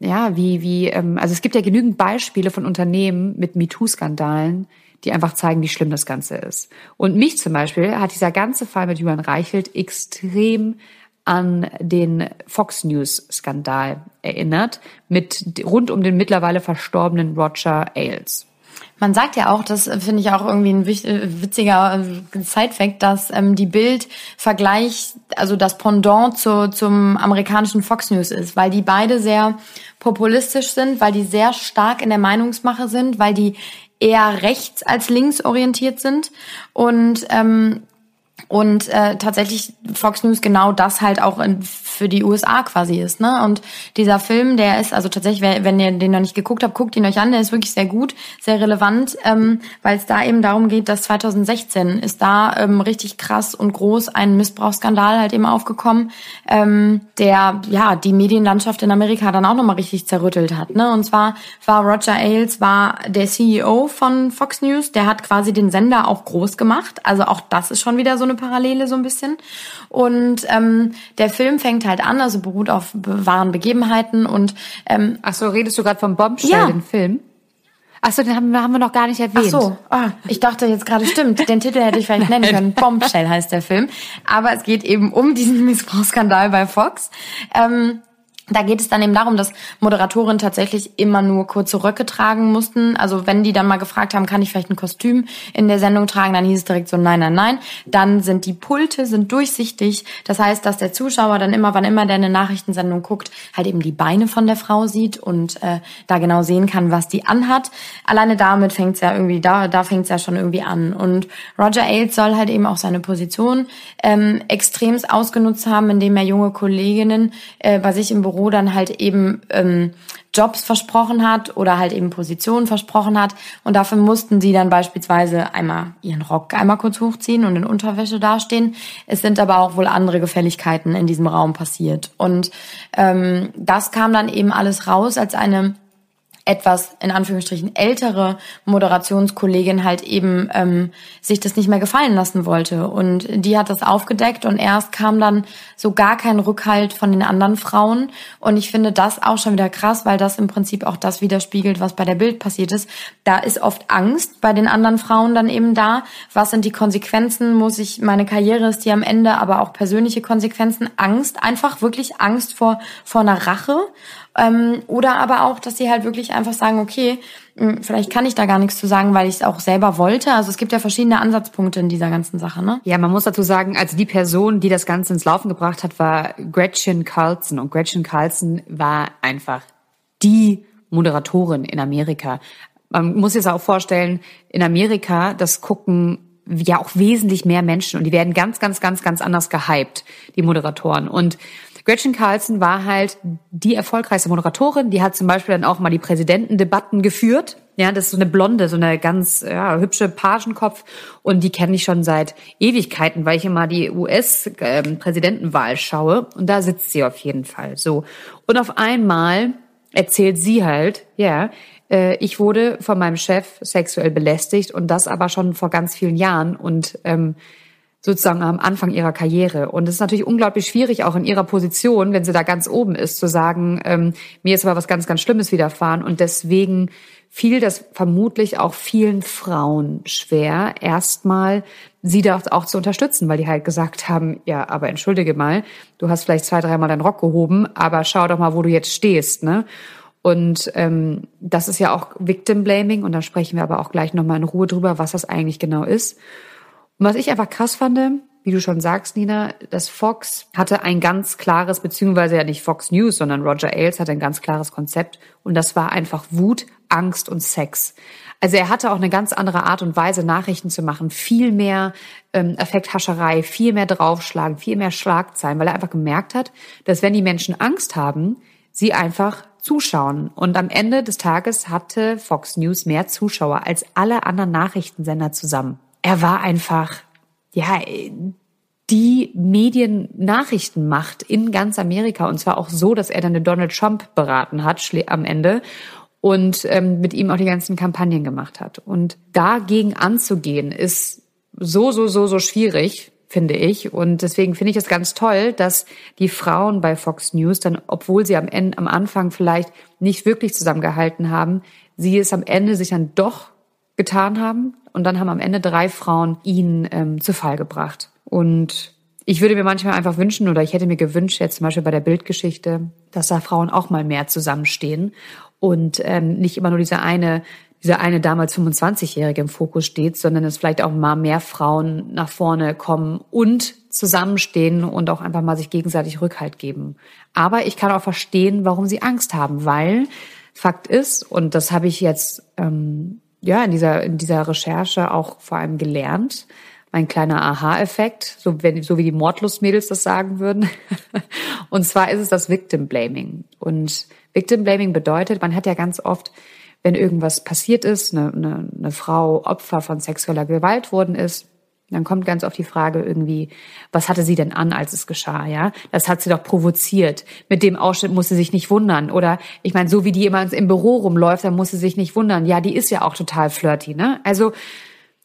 Speaker 2: ja, wie, wie, ähm, also es gibt ja genügend Beispiele von Unternehmen mit MeToo-Skandalen, die einfach zeigen, wie schlimm das Ganze ist. Und mich zum Beispiel hat dieser ganze Fall mit Julian Reichelt extrem an den Fox News Skandal erinnert, mit rund um den mittlerweile verstorbenen Roger Ailes.
Speaker 1: Man sagt ja auch, das finde ich auch irgendwie ein äh, witziger äh, Side-Fact, dass ähm, die Bild Vergleich, also das Pendant zu, zum amerikanischen Fox News ist, weil die beide sehr populistisch sind, weil die sehr stark in der Meinungsmache sind, weil die eher rechts als links orientiert sind. Und ähm, und äh, tatsächlich Fox News genau das halt auch in, für die USA quasi ist. Ne? Und dieser Film, der ist also tatsächlich, wenn ihr den noch nicht geguckt habt, guckt ihn euch an, der ist wirklich sehr gut, sehr relevant, ähm, weil es da eben darum geht, dass 2016 ist da ähm, richtig krass und groß ein Missbrauchsskandal halt eben aufgekommen, ähm, der ja die Medienlandschaft in Amerika dann auch nochmal richtig zerrüttelt hat. Ne? Und zwar war Roger Ailes war der CEO von Fox News, der hat quasi den Sender auch groß gemacht. Also auch das ist schon wieder so eine Parallele so ein bisschen. Und ähm, der Film fängt halt an, also beruht auf wahren Begebenheiten und ähm,
Speaker 2: Ach so, redest du gerade vom Bombshell, ja. den Film? Ach so, den haben, wir, haben wir noch gar nicht erwähnt.
Speaker 1: Ach so, ah, ich dachte jetzt gerade, stimmt, den Titel hätte ich vielleicht nennen können. Bombshell heißt der Film. Aber es geht eben um diesen Missbrauchsskandal bei Fox. Ähm, da geht es dann eben darum, dass Moderatorinnen tatsächlich immer nur kurze Röcke tragen mussten. Also wenn die dann mal gefragt haben, kann ich vielleicht ein Kostüm in der Sendung tragen, dann hieß es direkt so, nein, nein, nein. Dann sind die Pulte sind durchsichtig. Das heißt, dass der Zuschauer dann immer, wann immer der eine Nachrichtensendung guckt, halt eben die Beine von der Frau sieht und äh, da genau sehen kann, was die anhat. Alleine damit fängt's ja irgendwie, da, da fängt's ja schon irgendwie an. Und Roger Ailes soll halt eben auch seine Position ähm, extremst ausgenutzt haben, indem er junge Kolleginnen äh, bei sich im Büro Büro dann halt eben ähm, Jobs versprochen hat oder halt eben Positionen versprochen hat. Und dafür mussten sie dann beispielsweise einmal ihren Rock einmal kurz hochziehen und in Unterwäsche dastehen. Es sind aber auch wohl andere Gefälligkeiten in diesem Raum passiert. Und ähm, das kam dann eben alles raus als eine etwas in Anführungsstrichen ältere Moderationskollegin halt eben ähm, sich das nicht mehr gefallen lassen wollte. Und die hat das aufgedeckt und erst kam dann so gar kein Rückhalt von den anderen Frauen. Und ich finde das auch schon wieder krass, weil das im Prinzip auch das widerspiegelt, was bei der Bild passiert ist. Da ist oft Angst bei den anderen Frauen dann eben da. Was sind die Konsequenzen? Muss ich, meine Karriere ist die am Ende, aber auch persönliche Konsequenzen. Angst, einfach wirklich Angst vor, vor einer Rache. Ähm, oder aber auch, dass sie halt wirklich einfach sagen, okay, hm, vielleicht kann ich da gar nichts zu sagen, weil ich es auch selber wollte. Also es gibt ja verschiedene Ansatzpunkte in dieser ganzen Sache, ne?
Speaker 2: Ja, man muss dazu sagen, also die Person, die das Ganze ins Laufen gebracht hat, war Gretchen Carlson. Und Gretchen Carlson war einfach die Moderatorin in Amerika. Man muss sich auch vorstellen, in Amerika, das gucken ja auch wesentlich mehr Menschen und die werden ganz, ganz, ganz, ganz anders gehypt, die Moderatoren. Und Gretchen Carlson war halt die erfolgreichste Moderatorin. Die hat zum Beispiel dann auch mal die Präsidentendebatten geführt. Ja, das ist so eine blonde, so eine ganz ja, hübsche Pagenkopf und die kenne ich schon seit Ewigkeiten, weil ich immer die US-Präsidentenwahl ähm, schaue und da sitzt sie auf jeden Fall so. Und auf einmal erzählt sie halt, ja, äh, ich wurde von meinem Chef sexuell belästigt und das aber schon vor ganz vielen Jahren und ähm, sozusagen am Anfang ihrer Karriere. Und es ist natürlich unglaublich schwierig, auch in ihrer Position, wenn sie da ganz oben ist, zu sagen, ähm, mir ist aber was ganz, ganz Schlimmes widerfahren. Und deswegen fiel das vermutlich auch vielen Frauen schwer, erstmal sie da auch zu unterstützen, weil die halt gesagt haben, ja, aber entschuldige mal, du hast vielleicht zwei, dreimal deinen Rock gehoben, aber schau doch mal, wo du jetzt stehst, ne? Und ähm, das ist ja auch Victim Blaming und da sprechen wir aber auch gleich nochmal in Ruhe drüber, was das eigentlich genau ist. Und was ich einfach krass fand, wie du schon sagst, Nina, dass Fox hatte ein ganz klares, beziehungsweise ja nicht Fox News, sondern Roger Ailes hatte ein ganz klares Konzept und das war einfach Wut, Angst und Sex. Also er hatte auch eine ganz andere Art und Weise, Nachrichten zu machen, viel mehr ähm, Effekthascherei, viel mehr draufschlagen, viel mehr Schlagzeilen, weil er einfach gemerkt hat, dass wenn die Menschen Angst haben, sie einfach zuschauen. Und am Ende des Tages hatte Fox News mehr Zuschauer als alle anderen Nachrichtensender zusammen er war einfach, ja, die Mediennachrichtenmacht in ganz Amerika. Und zwar auch so, dass er dann den Donald Trump beraten hat am Ende und ähm, mit ihm auch die ganzen Kampagnen gemacht hat. Und dagegen anzugehen, ist so, so, so, so schwierig, finde ich. Und deswegen finde ich es ganz toll, dass die Frauen bei Fox News dann, obwohl sie am Ende, am Anfang vielleicht nicht wirklich zusammengehalten haben, sie es am Ende sich dann doch getan haben. Und dann haben am Ende drei Frauen ihn ähm, zu Fall gebracht. Und ich würde mir manchmal einfach wünschen, oder ich hätte mir gewünscht, jetzt zum Beispiel bei der Bildgeschichte, dass da Frauen auch mal mehr zusammenstehen und ähm, nicht immer nur diese eine, diese eine damals 25-Jährige im Fokus steht, sondern es vielleicht auch mal mehr Frauen nach vorne kommen und zusammenstehen und auch einfach mal sich gegenseitig Rückhalt geben. Aber ich kann auch verstehen, warum sie Angst haben, weil Fakt ist, und das habe ich jetzt ähm, ja, in dieser, in dieser Recherche auch vor allem gelernt. Mein kleiner Aha-Effekt, so, wenn, so wie die Mordlustmädels das sagen würden. und zwar ist es das Victim Blaming. Und Victim Blaming bedeutet, man hat ja ganz oft, wenn irgendwas passiert ist, eine, eine, eine Frau Opfer von sexueller Gewalt worden ist, dann kommt ganz oft die Frage irgendwie, was hatte sie denn an, als es geschah, ja? Das hat sie doch provoziert. Mit dem Ausschnitt muss sie sich nicht wundern. Oder ich meine, so wie die immer im Büro rumläuft, dann muss sie sich nicht wundern. Ja, die ist ja auch total flirty, ne? Also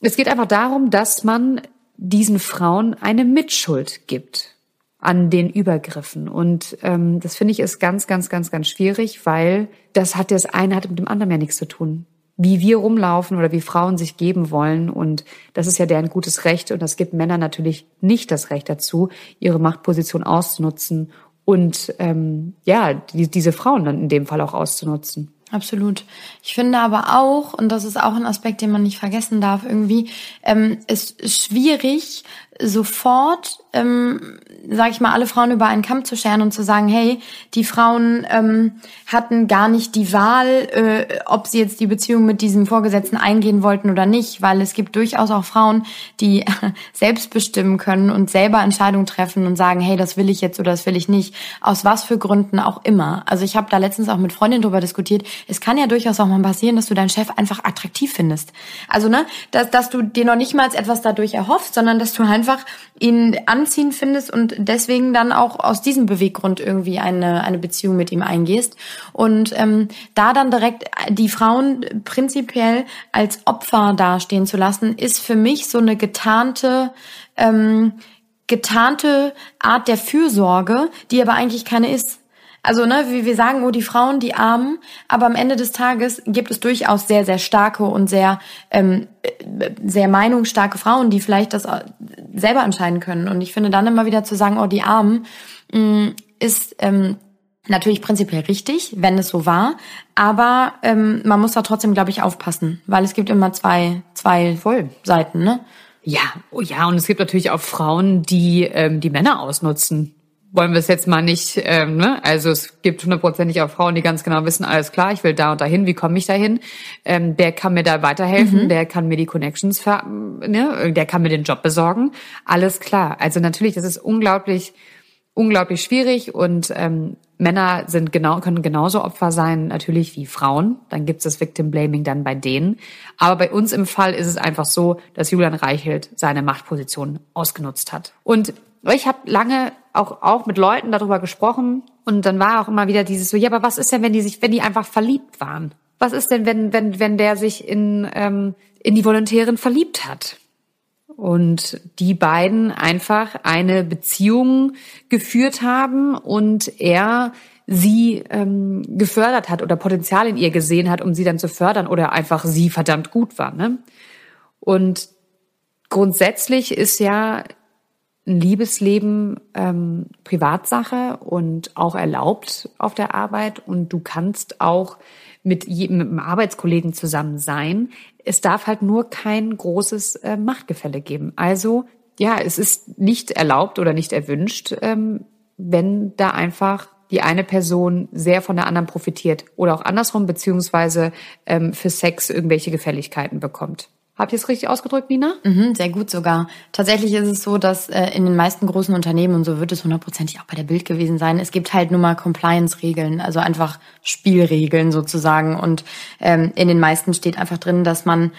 Speaker 2: es geht einfach darum, dass man diesen Frauen eine Mitschuld gibt an den Übergriffen. Und ähm, das finde ich ist ganz, ganz, ganz, ganz schwierig, weil das hat das eine hat mit dem anderen ja nichts zu tun wie wir rumlaufen oder wie Frauen sich geben wollen. Und das ist ja deren gutes Recht. Und das gibt Männern natürlich nicht das Recht dazu, ihre Machtposition auszunutzen und ähm, ja, die, diese Frauen dann in dem Fall auch auszunutzen.
Speaker 1: Absolut. Ich finde aber auch, und das ist auch ein Aspekt, den man nicht vergessen darf, irgendwie, ähm, ist schwierig, sofort ähm, sage ich mal, alle Frauen über einen Kamm zu scheren und zu sagen, hey, die Frauen ähm, hatten gar nicht die Wahl, äh, ob sie jetzt die Beziehung mit diesem Vorgesetzten eingehen wollten oder nicht, weil es gibt durchaus auch Frauen, die selbst bestimmen können und selber Entscheidungen treffen und sagen, hey, das will ich jetzt oder das will ich nicht, aus was für Gründen auch immer. Also ich habe da letztens auch mit Freundinnen drüber diskutiert, es kann ja durchaus auch mal passieren, dass du deinen Chef einfach attraktiv findest. Also, ne, dass, dass du dir noch nicht mal etwas dadurch erhoffst, sondern dass du einfach ihn anziehen findest und deswegen dann auch aus diesem Beweggrund irgendwie eine, eine Beziehung mit ihm eingehst. Und ähm, da dann direkt die Frauen prinzipiell als Opfer dastehen zu lassen, ist für mich so eine getarnte, ähm, getarnte Art der Fürsorge, die aber eigentlich keine ist. Also, ne, wie wir sagen, oh, die Frauen, die Armen, aber am Ende des Tages gibt es durchaus sehr, sehr starke und sehr, ähm, sehr meinungsstarke Frauen, die vielleicht das äh, selber entscheiden können. Und ich finde dann immer wieder zu sagen, oh, die Armen, mh, mm, ist ähm, natürlich prinzipiell richtig, wenn es so war, aber ähm, man muss da trotzdem, glaube ich, aufpassen, weil es gibt immer zwei, zwei Voll. Seiten, ne?
Speaker 2: Ja, oh ja, und es gibt natürlich auch Frauen, die ähm, die Männer ausnutzen wollen wir es jetzt mal nicht, ähm, ne? also es gibt hundertprozentig auch Frauen, die ganz genau wissen, alles klar, ich will da und dahin, wie komme ich dahin? Ähm, der kann mir da weiterhelfen, mhm. der kann mir die Connections, ver ne? der kann mir den Job besorgen, alles klar. Also natürlich, das ist unglaublich, unglaublich schwierig und ähm, Männer sind genau, können genauso Opfer sein, natürlich wie Frauen. Dann gibt's das Victim Blaming dann bei denen. Aber bei uns im Fall ist es einfach so, dass Julian Reichelt seine Machtposition ausgenutzt hat. Und ich habe lange auch, auch mit Leuten darüber gesprochen und dann war auch immer wieder dieses so, ja, aber was ist denn, wenn die sich, wenn die einfach verliebt waren? Was ist denn, wenn, wenn, wenn der sich in, ähm, in die Volontärin verliebt hat? Und die beiden einfach eine Beziehung geführt haben und er sie ähm, gefördert hat oder Potenzial in ihr gesehen hat, um sie dann zu fördern oder einfach sie verdammt gut war. Ne? Und grundsätzlich ist ja ein Liebesleben ähm, Privatsache und auch erlaubt auf der Arbeit und du kannst auch mit, jedem, mit Arbeitskollegen zusammen sein. Es darf halt nur kein großes äh, Machtgefälle geben. Also ja, es ist nicht erlaubt oder nicht erwünscht, ähm, wenn da einfach die eine Person sehr von der anderen profitiert oder auch andersrum, beziehungsweise ähm, für Sex irgendwelche Gefälligkeiten bekommt. Habt ihr es richtig ausgedrückt, Nina?
Speaker 1: Mhm, sehr gut sogar. Tatsächlich ist es so, dass äh, in den meisten großen Unternehmen, und so wird es hundertprozentig auch bei der Bild gewesen sein, es gibt halt nur mal Compliance-Regeln, also einfach Spielregeln sozusagen. Und ähm, in den meisten steht einfach drin, dass man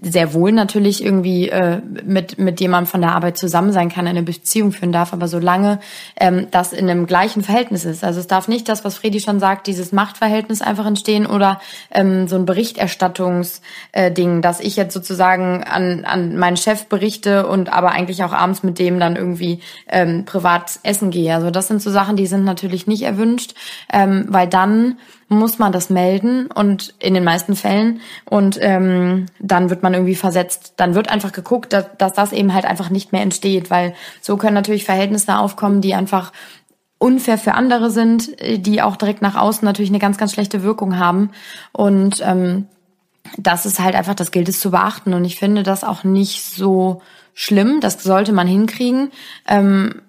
Speaker 1: sehr wohl natürlich irgendwie äh, mit mit jemandem von der Arbeit zusammen sein kann, eine Beziehung führen darf, aber solange ähm, das in einem gleichen Verhältnis ist, also es darf nicht das, was Fredi schon sagt, dieses Machtverhältnis einfach entstehen oder ähm, so ein Berichterstattungsding, äh, dass ich jetzt sozusagen an an meinen Chef berichte und aber eigentlich auch abends mit dem dann irgendwie ähm, privat essen gehe. Also das sind so Sachen, die sind natürlich nicht erwünscht, ähm, weil dann muss man das melden und in den meisten Fällen und ähm, dann wird man irgendwie versetzt. Dann wird einfach geguckt, dass, dass das eben halt einfach nicht mehr entsteht, weil so können natürlich Verhältnisse aufkommen, die einfach unfair für andere sind, die auch direkt nach außen natürlich eine ganz, ganz schlechte Wirkung haben und ähm, das ist halt einfach, das gilt es zu beachten und ich finde das auch nicht so schlimm, das sollte man hinkriegen. Ähm,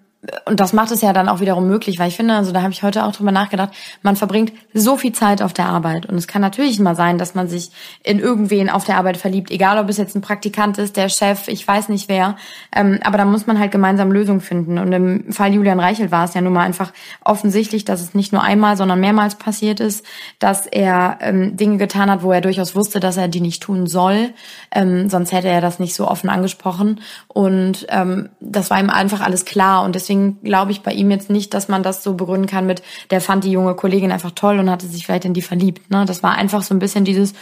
Speaker 1: und das macht es ja dann auch wiederum möglich, weil ich finde, also da habe ich heute auch drüber nachgedacht, man verbringt so viel Zeit auf der Arbeit. Und es kann natürlich mal sein, dass man sich in irgendwen auf der Arbeit verliebt, egal ob es jetzt ein Praktikant ist, der Chef, ich weiß nicht wer, ähm, aber da muss man halt gemeinsam Lösungen finden. Und im Fall Julian Reichelt war es ja nun mal einfach offensichtlich, dass es nicht nur einmal, sondern mehrmals passiert ist, dass er ähm, Dinge getan hat, wo er durchaus wusste, dass er die nicht tun soll, ähm, sonst hätte er das nicht so offen angesprochen. Und ähm, das war ihm einfach alles klar. Und deswegen deswegen glaube ich bei ihm jetzt nicht, dass man das so begründen kann mit, der fand die junge Kollegin einfach toll und hatte sich vielleicht in die verliebt. Ne? Das war einfach so ein bisschen dieses,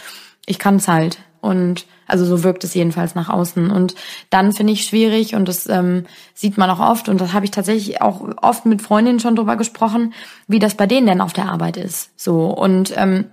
Speaker 1: ich kann es halt. Und also so wirkt es jedenfalls nach außen. Und dann finde ich schwierig und das ähm, sieht man auch oft und das habe ich tatsächlich auch oft mit Freundinnen schon drüber gesprochen, wie das bei denen denn auf der Arbeit ist. So und ähm,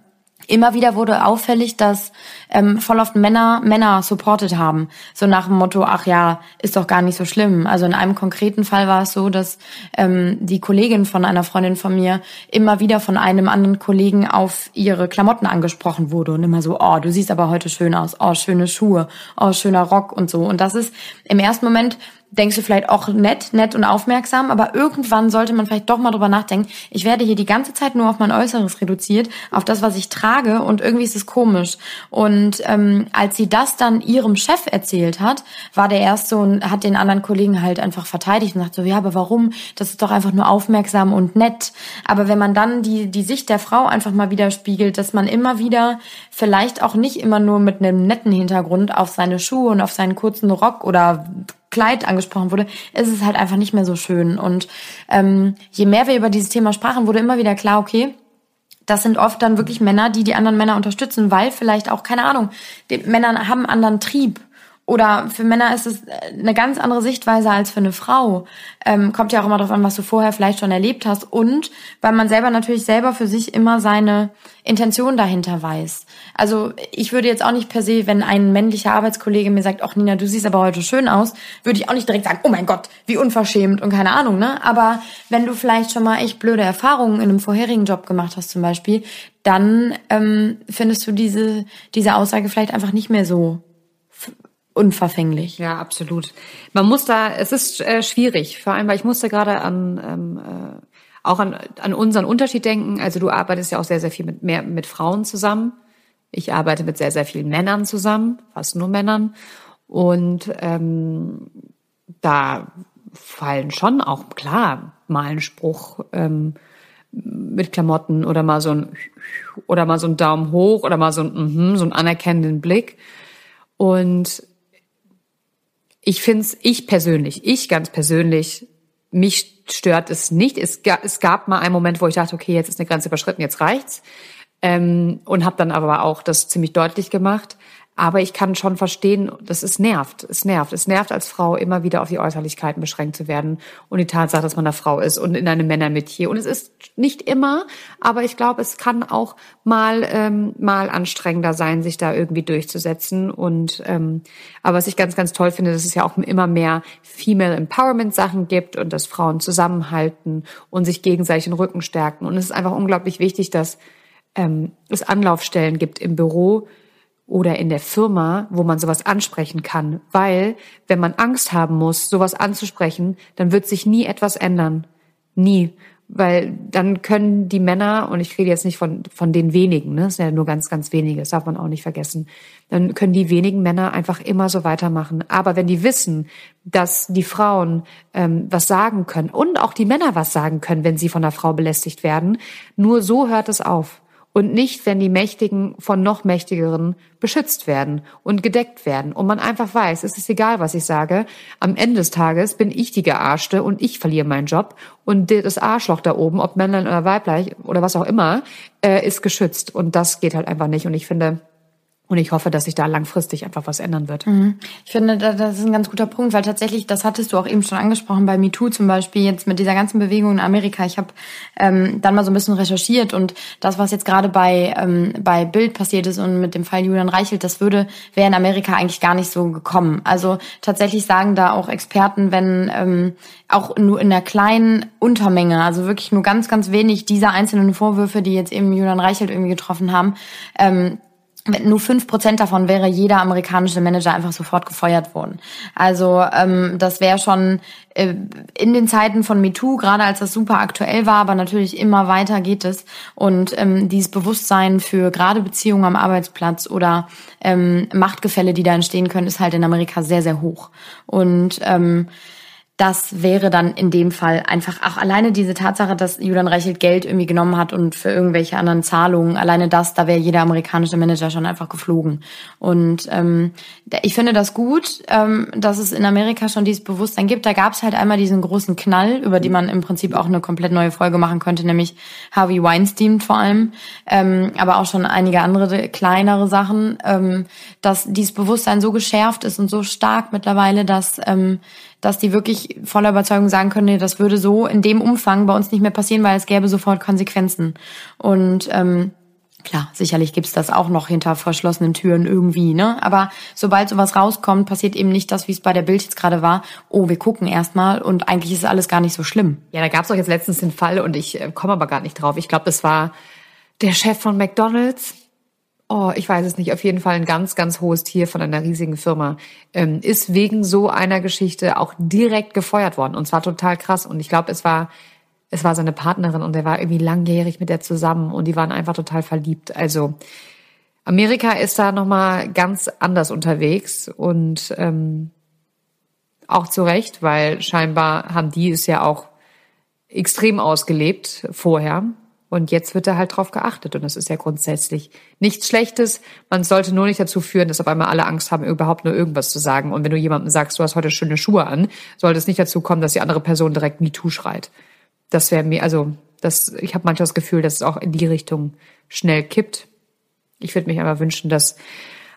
Speaker 1: Immer wieder wurde auffällig, dass ähm, voll oft Männer Männer supported haben. So nach dem Motto, ach ja, ist doch gar nicht so schlimm. Also in einem konkreten Fall war es so, dass ähm, die Kollegin von einer Freundin von mir immer wieder von einem anderen Kollegen auf ihre Klamotten angesprochen wurde und immer so, oh, du siehst aber heute schön aus, oh, schöne Schuhe, oh, schöner Rock und so. Und das ist im ersten Moment denkst du vielleicht auch nett, nett und aufmerksam, aber irgendwann sollte man vielleicht doch mal drüber nachdenken, ich werde hier die ganze Zeit nur auf mein Äußeres reduziert, auf das, was ich trage und irgendwie ist es komisch. Und ähm, als sie das dann ihrem Chef erzählt hat, war der erste und hat den anderen Kollegen halt einfach verteidigt und sagt so, ja, aber warum? Das ist doch einfach nur aufmerksam und nett. Aber wenn man dann die, die Sicht der Frau einfach mal widerspiegelt, dass man immer wieder vielleicht auch nicht immer nur mit einem netten Hintergrund auf seine Schuhe und auf seinen kurzen Rock oder Kleid angesprochen wurde, ist es halt einfach nicht mehr so schön. Und ähm, je mehr wir über dieses Thema sprachen, wurde immer wieder klar, okay, das sind oft dann wirklich Männer, die die anderen Männer unterstützen, weil vielleicht auch, keine Ahnung, die Männer haben einen anderen Trieb oder für Männer ist es äh, eine ganz andere Sichtweise als für eine Frau. Ähm, kommt ja auch immer darauf an, was du vorher vielleicht schon erlebt hast. Und weil man selber natürlich selber für sich immer seine Intention dahinter weiß. Also ich würde jetzt auch nicht per se, wenn ein männlicher Arbeitskollege mir sagt, ach Nina, du siehst aber heute schön aus, würde ich auch nicht direkt sagen, oh mein Gott, wie unverschämt und keine Ahnung, ne? Aber wenn du vielleicht schon mal echt blöde Erfahrungen in einem vorherigen Job gemacht hast zum Beispiel, dann ähm, findest du diese, diese Aussage vielleicht einfach nicht mehr so unverfänglich.
Speaker 2: Ja, absolut. Man muss da, es ist äh, schwierig, vor allem, weil ich musste gerade an ähm, äh, auch an, an unseren Unterschied denken. Also du arbeitest ja auch sehr, sehr viel mit mehr mit Frauen zusammen. Ich arbeite mit sehr, sehr vielen Männern zusammen, fast nur Männern. Und ähm, da fallen schon auch klar mal ein Spruch ähm, mit Klamotten oder mal so ein oder mal so ein Daumen hoch oder mal so ein mm so einen anerkennenden Blick. Und ich finde es, ich persönlich, ich ganz persönlich, mich stört es nicht. Es, gab, es gab mal einen Moment, wo ich dachte, okay, jetzt ist eine Grenze überschritten, jetzt reicht's. Ähm, und habe dann aber auch das ziemlich deutlich gemacht. Aber ich kann schon verstehen, dass es nervt. Es nervt. Es nervt als Frau immer wieder auf die Äußerlichkeiten beschränkt zu werden und die Tatsache, dass man eine Frau ist und in einem Männermetier. Und es ist nicht immer, aber ich glaube, es kann auch mal ähm, mal anstrengender sein, sich da irgendwie durchzusetzen. Und ähm, aber was ich ganz, ganz toll finde, dass es ja auch immer mehr Female Empowerment Sachen gibt und dass Frauen zusammenhalten und sich gegenseitig den Rücken stärken. Und es ist einfach unglaublich wichtig, dass ähm, es Anlaufstellen gibt im Büro oder in der Firma, wo man sowas ansprechen kann. Weil, wenn man Angst haben muss, sowas anzusprechen, dann wird sich nie etwas ändern. Nie. Weil dann können die Männer, und ich rede jetzt nicht von, von den wenigen, ne, das sind ja nur ganz, ganz wenige, das darf man auch nicht vergessen, dann können die wenigen Männer einfach immer so weitermachen. Aber wenn die wissen, dass die Frauen ähm, was sagen können und auch die Männer was sagen können, wenn sie von der Frau belästigt werden, nur so hört es auf und nicht, wenn die Mächtigen von noch Mächtigeren beschützt werden und gedeckt werden und man einfach weiß, es ist egal, was ich sage, am Ende des Tages bin ich die Gearschte und ich verliere meinen Job und das Arschloch da oben, ob Männlein oder Weibleich oder was auch immer, äh, ist geschützt und das geht halt einfach nicht. Und ich finde, und ich hoffe, dass sich da langfristig einfach was ändern wird.
Speaker 1: Mhm. Ich finde, das ist ein ganz guter Punkt, weil tatsächlich, das hattest du auch eben schon angesprochen, bei MeToo zum Beispiel, jetzt mit dieser ganzen Bewegung in Amerika. Ich habe ähm, dann mal so ein bisschen recherchiert und das, was jetzt gerade bei, ähm, bei Bild passiert ist und mit dem Fall Julian Reichelt, das würde, wäre in Amerika eigentlich gar nicht so gekommen. Also tatsächlich sagen da auch Experten, wenn ähm, auch nur in der kleinen Untermenge, also wirklich nur ganz, ganz wenig dieser einzelnen Vorwürfe, die jetzt eben Julian Reichelt irgendwie getroffen haben, ähm, nur fünf Prozent davon wäre jeder amerikanische Manager einfach sofort gefeuert worden. Also ähm, das wäre schon äh, in den Zeiten von MeToo, gerade als das super aktuell war, aber natürlich immer weiter geht es. Und ähm, dieses Bewusstsein für gerade Beziehungen am Arbeitsplatz oder ähm, Machtgefälle, die da entstehen können, ist halt in Amerika sehr, sehr hoch. Und ähm, das wäre dann in dem Fall einfach auch alleine diese Tatsache, dass Julian Reichelt Geld irgendwie genommen hat und für irgendwelche anderen Zahlungen, alleine das, da wäre jeder amerikanische Manager schon einfach geflogen. Und ähm, ich finde das gut, ähm, dass es in Amerika schon dieses Bewusstsein gibt. Da gab es halt einmal diesen großen Knall, über die man im Prinzip auch eine komplett neue Folge machen könnte, nämlich Harvey Weinstein vor allem, ähm, aber auch schon einige andere kleinere Sachen, ähm, dass dieses Bewusstsein so geschärft ist und so stark mittlerweile, dass ähm, dass die wirklich voller Überzeugung sagen können, nee, das würde so in dem Umfang bei uns nicht mehr passieren, weil es gäbe sofort Konsequenzen. Und ähm, Klar, sicherlich gibt's das auch noch hinter verschlossenen Türen irgendwie, ne? Aber sobald sowas rauskommt, passiert eben nicht das, wie es bei der Bild jetzt gerade war. Oh, wir gucken erstmal und eigentlich ist alles gar nicht so schlimm.
Speaker 2: Ja, da gab's auch jetzt letztens den Fall und ich äh, komme aber gar nicht drauf. Ich glaube, das war der Chef von McDonald's, oh, ich weiß es nicht, auf jeden Fall ein ganz, ganz hohes Tier von einer riesigen Firma, ähm, ist wegen so einer Geschichte auch direkt gefeuert worden. Und zwar total krass. Und ich glaube, es war, es war seine Partnerin und er war irgendwie langjährig mit der zusammen und die waren einfach total verliebt. Also Amerika ist da nochmal ganz anders unterwegs und ähm, auch zu Recht, weil scheinbar haben die es ja auch extrem ausgelebt vorher. Und jetzt wird da halt drauf geachtet. Und das ist ja grundsätzlich nichts Schlechtes. Man sollte nur nicht dazu führen, dass auf einmal alle Angst haben, überhaupt nur irgendwas zu sagen. Und wenn du jemandem sagst, du hast heute schöne Schuhe an, sollte es nicht dazu kommen, dass die andere Person direkt MeToo schreit. Das wäre mir, also, das, ich habe manchmal das Gefühl, dass es auch in die Richtung schnell kippt. Ich würde mich aber wünschen, dass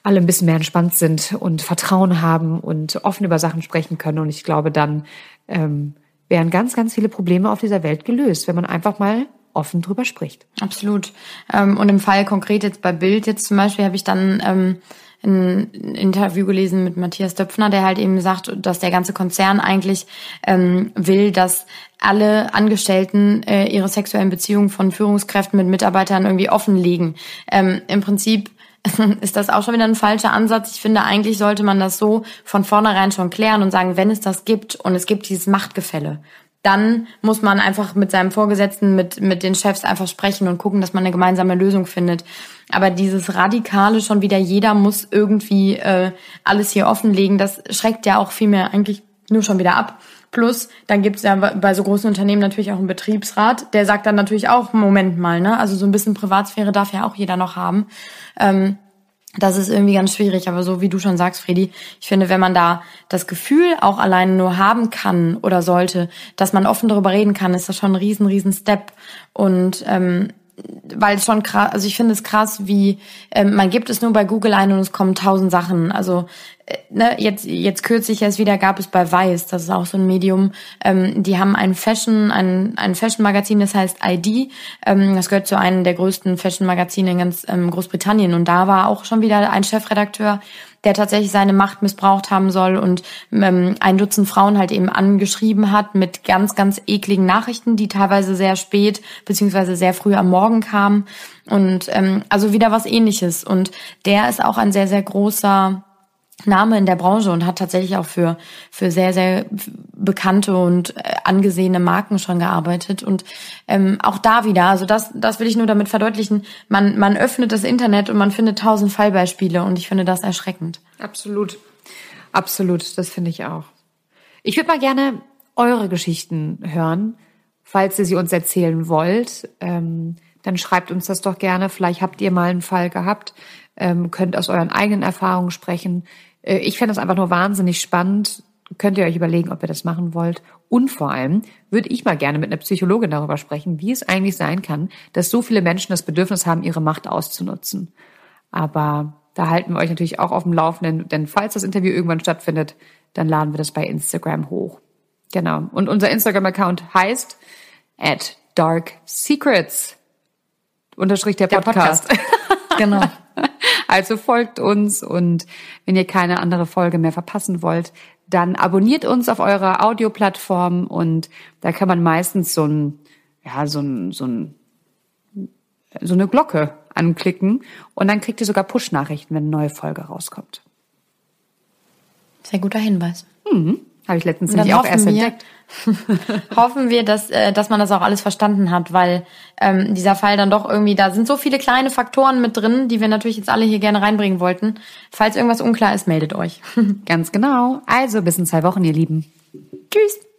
Speaker 2: alle ein bisschen mehr entspannt sind und Vertrauen haben und offen über Sachen sprechen können. Und ich glaube, dann ähm, wären ganz, ganz viele Probleme auf dieser Welt gelöst, wenn man einfach mal offen drüber spricht.
Speaker 1: Absolut. Ähm, und im Fall konkret jetzt bei Bild jetzt zum Beispiel habe ich dann ähm, ein Interview gelesen mit Matthias Döpfner, der halt eben sagt, dass der ganze Konzern eigentlich ähm, will, dass alle Angestellten äh, ihre sexuellen Beziehungen von Führungskräften mit Mitarbeitern irgendwie offenlegen. Im Prinzip ist das auch schon wieder ein falscher Ansatz. Ich finde, eigentlich sollte man das so von vornherein schon klären und sagen, wenn es das gibt und es gibt dieses Machtgefälle dann muss man einfach mit seinem Vorgesetzten, mit, mit den Chefs einfach sprechen und gucken, dass man eine gemeinsame Lösung findet. Aber dieses Radikale schon wieder, jeder muss irgendwie äh, alles hier offenlegen, das schreckt ja auch viel mehr eigentlich nur schon wieder ab. Plus, dann gibt's ja bei so großen Unternehmen natürlich auch einen Betriebsrat, der sagt dann natürlich auch, Moment mal, ne? Also so ein bisschen Privatsphäre darf ja auch jeder noch haben. Ähm, das ist irgendwie ganz schwierig, aber so wie du schon sagst, Fredi, ich finde, wenn man da das Gefühl auch alleine nur haben kann oder sollte, dass man offen darüber reden kann, ist das schon ein riesen, riesen Step. Und ähm, weil es schon krass, also ich finde es krass, wie ähm, man gibt es nur bei Google ein und es kommen tausend Sachen. Also äh, ne, jetzt jetzt kürzlich erst wieder gab es bei Vice, das ist auch so ein Medium. Ähm, die haben ein Fashion, ein ein Fashion Magazin, das heißt ID. Ähm, das gehört zu einem der größten Fashion Magazine in ganz ähm, Großbritannien und da war auch schon wieder ein Chefredakteur, der tatsächlich seine Macht missbraucht haben soll und ähm, ein Dutzend Frauen halt eben angeschrieben hat mit ganz, ganz ekligen Nachrichten, die teilweise sehr spät beziehungsweise sehr früh am Morgen kamen. Und ähm, also wieder was ähnliches. Und der ist auch ein sehr, sehr großer Name in der Branche und hat tatsächlich auch für, für sehr, sehr bekannte und äh, angesehene Marken schon gearbeitet. Und ähm, auch da wieder, also das, das will ich nur damit verdeutlichen, man, man öffnet das Internet und man findet tausend Fallbeispiele und ich finde das erschreckend.
Speaker 2: Absolut. Absolut, das finde ich auch. Ich würde mal gerne eure Geschichten hören, falls ihr sie uns erzählen wollt. Ähm, dann schreibt uns das doch gerne. Vielleicht habt ihr mal einen Fall gehabt, ähm, könnt aus euren eigenen Erfahrungen sprechen. Äh, ich fände das einfach nur wahnsinnig spannend. Könnt ihr euch überlegen, ob ihr das machen wollt. Und vor allem würde ich mal gerne mit einer Psychologin darüber sprechen, wie es eigentlich sein kann, dass so viele Menschen das Bedürfnis haben, ihre Macht auszunutzen. Aber da halten wir euch natürlich auch auf dem Laufenden, denn falls das Interview irgendwann stattfindet, dann laden wir das bei Instagram hoch. Genau. Und unser Instagram-Account heißt at Dark Secrets. Unterstrich der Podcast. Der Podcast. genau. Also folgt uns und wenn ihr keine andere Folge mehr verpassen wollt, dann abonniert uns auf eurer Audioplattform und da kann man meistens so ein, ja, so ein, so ein, so eine Glocke anklicken und dann kriegt ihr sogar Push-Nachrichten, wenn eine neue Folge rauskommt.
Speaker 1: Sehr guter Hinweis.
Speaker 2: Mhm. Habe ich letztens nämlich auch erst wir, entdeckt.
Speaker 1: hoffen wir, dass, äh, dass man das auch alles verstanden hat, weil ähm, dieser Fall dann doch irgendwie, da sind so viele kleine Faktoren mit drin, die wir natürlich jetzt alle hier gerne reinbringen wollten. Falls irgendwas unklar ist, meldet euch.
Speaker 2: Ganz genau. Also bis in zwei Wochen, ihr Lieben. Tschüss.